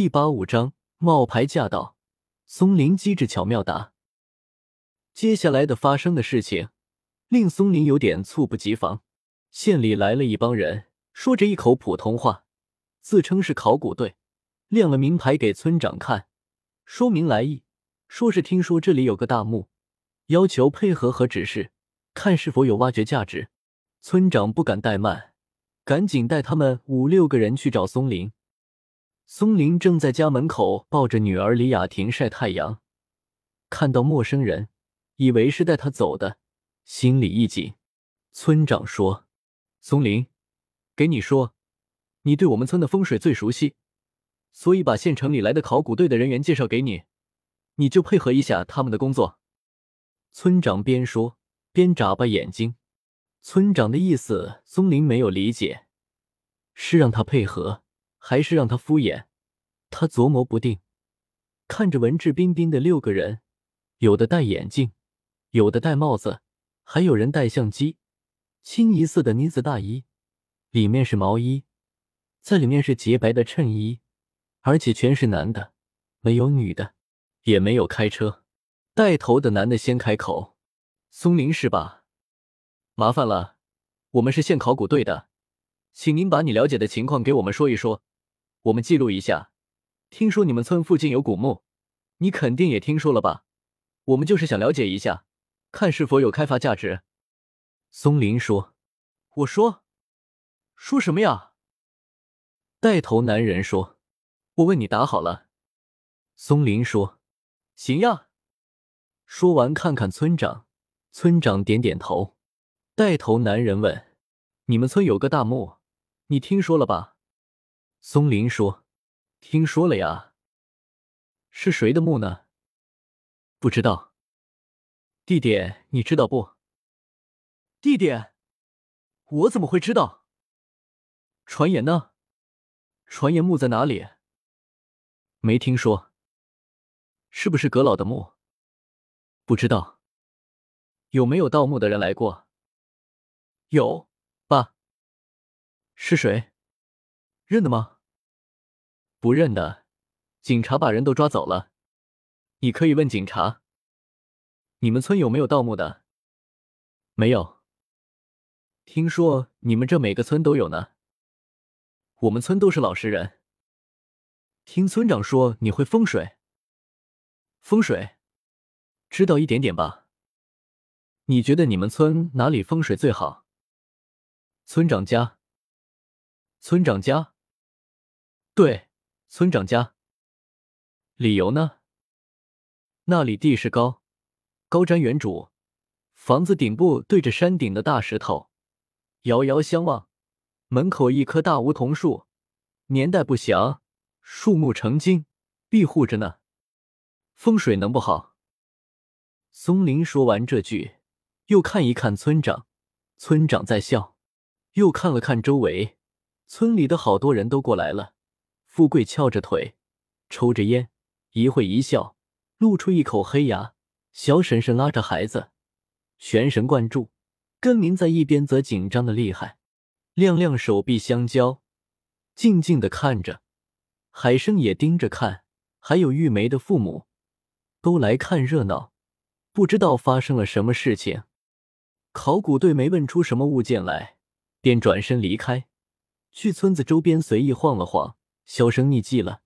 第八五章冒牌驾到。松林机智巧妙答。接下来的发生的事情令松林有点猝不及防。县里来了一帮人，说着一口普通话，自称是考古队，亮了名牌给村长看，说明来意，说是听说这里有个大墓，要求配合和指示，看是否有挖掘价值。村长不敢怠慢，赶紧带他们五六个人去找松林。松林正在家门口抱着女儿李雅婷晒太阳，看到陌生人，以为是带他走的，心里一紧。村长说。松林，给你说，你对我们村的风水最熟悉，所以把县城里来的考古队的人员介绍给你，你就配合一下他们的工作。村长边说边眨巴眼睛。村长的意思，松林没有理解，是让他配合，还是让他敷衍？他琢磨不定，看着文质彬彬的六个人，有的戴眼镜，有的戴帽子，还有人带相机。清一色的呢子大衣，里面是毛衣，在里面是洁白的衬衣，而且全是男的，没有女的，也没有开车。带头的男的先开口：“松林是吧？麻烦了，我们是县考古队的，请您把你了解的情况给我们说一说，我们记录一下。听说你们村附近有古墓，你肯定也听说了吧？我们就是想了解一下，看是否有开发价值。”松林说：“我说，说什么呀？”带头男人说：“我问你答好了。”松林说：“行呀。”说完，看看村长，村长点点头。带头男人问：“你们村有个大墓，你听说了吧？”松林说：“听说了呀。”是谁的墓呢？不知道。地点你知道不？地点，我怎么会知道？传言呢？传言墓在哪里？没听说。是不是阁老的墓？不知道。有没有盗墓的人来过？有，爸。是谁？认得吗？不认得。警察把人都抓走了。你可以问警察。你们村有没有盗墓的？没有。听说你们这每个村都有呢。我们村都是老实人。听村长说你会风水。风水，知道一点点吧。你觉得你们村哪里风水最好？村长家。村长家。对，村长家。理由呢？那里地势高，高瞻远瞩，房子顶部对着山顶的大石头。遥遥相望，门口一棵大梧桐树，年代不详，树木成精，庇护着呢。风水能不好？松林说完这句，又看一看村长，村长在笑，又看了看周围，村里的好多人都过来了。富贵翘着腿，抽着烟，一会一笑，露出一口黑牙。小婶婶拉着孩子，全神贯注。根林在一边则紧张的厉害，亮亮手臂相交，静静的看着。海生也盯着看，还有玉梅的父母都来看热闹，不知道发生了什么事情。考古队没问出什么物件来，便转身离开，去村子周边随意晃了晃，销声匿迹了。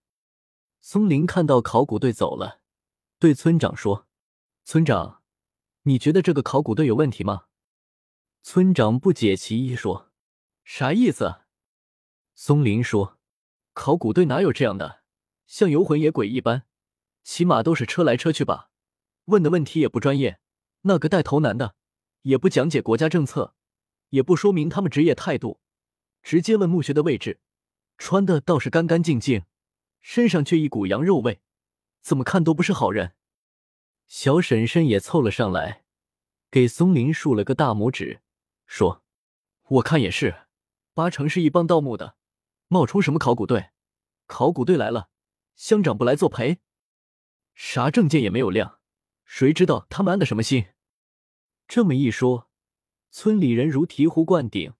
松林看到考古队走了，对村长说：“村长，你觉得这个考古队有问题吗？”村长不解其意说：“啥意思？”松林说：“考古队哪有这样的，像游魂野鬼一般，起码都是车来车去吧？问的问题也不专业。那个带头男的，也不讲解国家政策，也不说明他们职业态度，直接问墓穴的位置。穿的倒是干干净净，身上却一股羊肉味，怎么看都不是好人。”小婶婶也凑了上来，给松林竖了个大拇指。说：“我看也是，八成是一帮盗墓的，冒充什么考古队。考古队来了，乡长不来作陪，啥证件也没有亮，谁知道他们安的什么心？”这么一说，村里人如醍醐灌顶，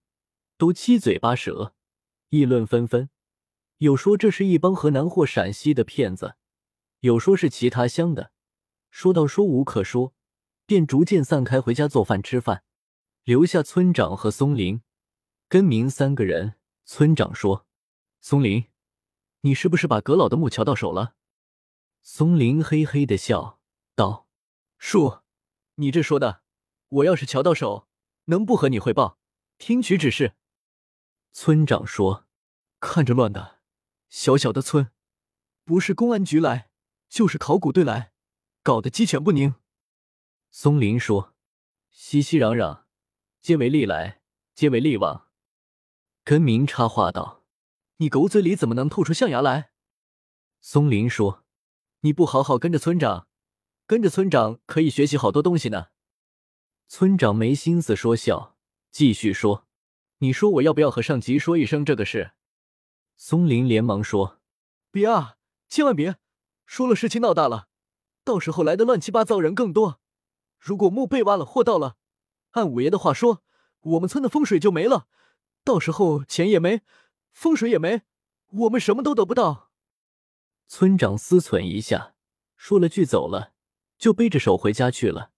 都七嘴八舌，议论纷纷。有说这是一帮河南或陕西的骗子，有说是其他乡的。说到说无可说，便逐渐散开回家做饭吃饭，留下村长和松林、根明三个人。村长说：“松林，你是不是把阁老的墓瞧到手了？”松林嘿嘿的笑道：“叔，你这说的，我要是瞧到手，能不和你汇报，听取指示？”村长说：“看着乱的，小小的村，不是公安局来，就是考古队来，搞得鸡犬不宁。”松林说：“熙熙攘攘，皆为利来，皆为利往。”根明插话道：“你狗嘴里怎么能吐出象牙来？”松林说：“你不好好跟着村长，跟着村长可以学习好多东西呢。”村长没心思说笑，继续说：“你说我要不要和上级说一声这个事？”松林连忙说：“别啊，千万别！说了事情闹大了，到时候来的乱七八糟人更多。如果墓被挖了，或盗了，按五爷的话说，我们村的风水就没了。”到时候钱也没，风水也没，我们什么都得不到。村长思忖一下，说了句“走了”，就背着手回家去了。